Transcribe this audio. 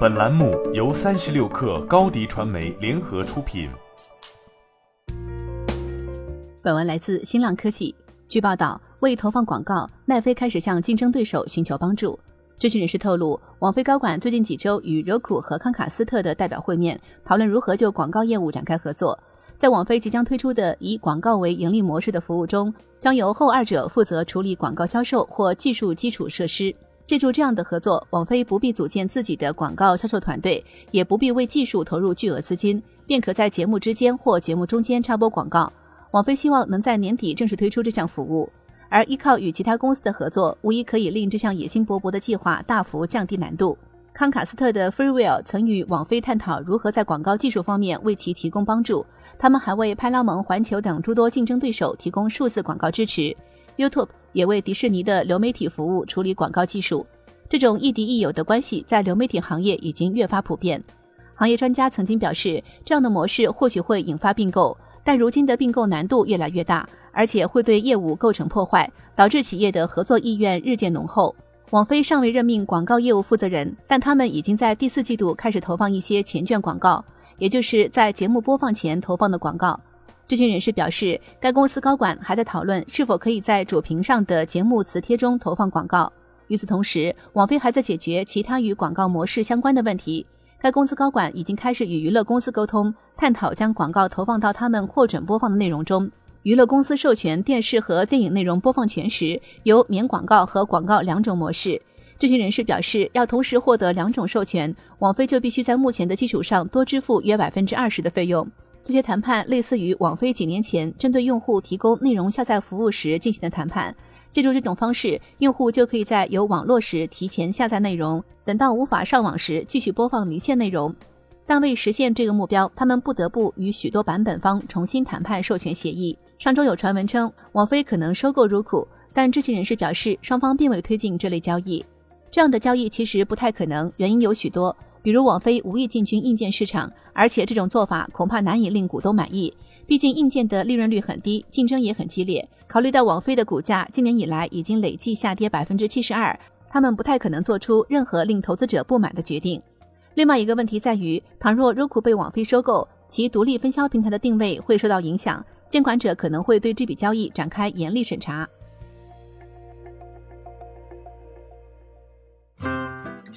本栏目由三十六氪高低传媒联合出品。本文来自新浪科技。据报道，为投放广告，奈飞开始向竞争对手寻求帮助。知情人士透露，网飞高管最近几周与柔库和康卡斯特的代表会面，讨论如何就广告业务展开合作。在网飞即将推出的以广告为盈利模式的服务中，将由后二者负责处理广告销售或技术基础设施。借助这样的合作，网飞不必组建自己的广告销售团队，也不必为技术投入巨额资金，便可在节目之间或节目中间插播广告。网飞希望能在年底正式推出这项服务。而依靠与其他公司的合作，无疑可以令这项野心勃勃的计划大幅降低难度。康卡斯特的 Freewill 曾与网飞探讨如何在广告技术方面为其提供帮助。他们还为派拉蒙、环球等诸多竞争对手提供数字广告支持。YouTube 也为迪士尼的流媒体服务处理广告技术。这种亦敌亦友的关系在流媒体行业已经越发普遍。行业专家曾经表示，这样的模式或许会引发并购，但如今的并购难度越来越大。而且会对业务构成破坏，导致企业的合作意愿日渐浓厚。网飞尚未任命广告业务负责人，但他们已经在第四季度开始投放一些前卷广告，也就是在节目播放前投放的广告。知情人士表示，该公司高管还在讨论是否可以在主屏上的节目磁贴中投放广告。与此同时，网飞还在解决其他与广告模式相关的问题。该公司高管已经开始与娱乐公司沟通，探讨将广告投放到他们获准播放的内容中。娱乐公司授权电视和电影内容播放权时，有免广告和广告两种模式。知情人士表示，要同时获得两种授权，网飞就必须在目前的基础上多支付约百分之二十的费用。这些谈判类似于网飞几年前针对用户提供内容下载服务时进行的谈判。借助这种方式，用户就可以在有网络时提前下载内容，等到无法上网时继续播放离线内容。但为实现这个目标，他们不得不与许多版本方重新谈判授权协议。上周有传闻称网飞可能收购 Roku，但知情人士表示双方并未推进这类交易。这样的交易其实不太可能，原因有许多，比如网飞无意进军硬件市场，而且这种做法恐怕难以令股东满意。毕竟硬件的利润率很低，竞争也很激烈。考虑到网飞的股价今年以来已经累计下跌百分之七十二，他们不太可能做出任何令投资者不满的决定。另外一个问题在于，倘若 Roku 被网飞收购，其独立分销平台的定位会受到影响。监管者可能会对这笔交易展开严厉审查。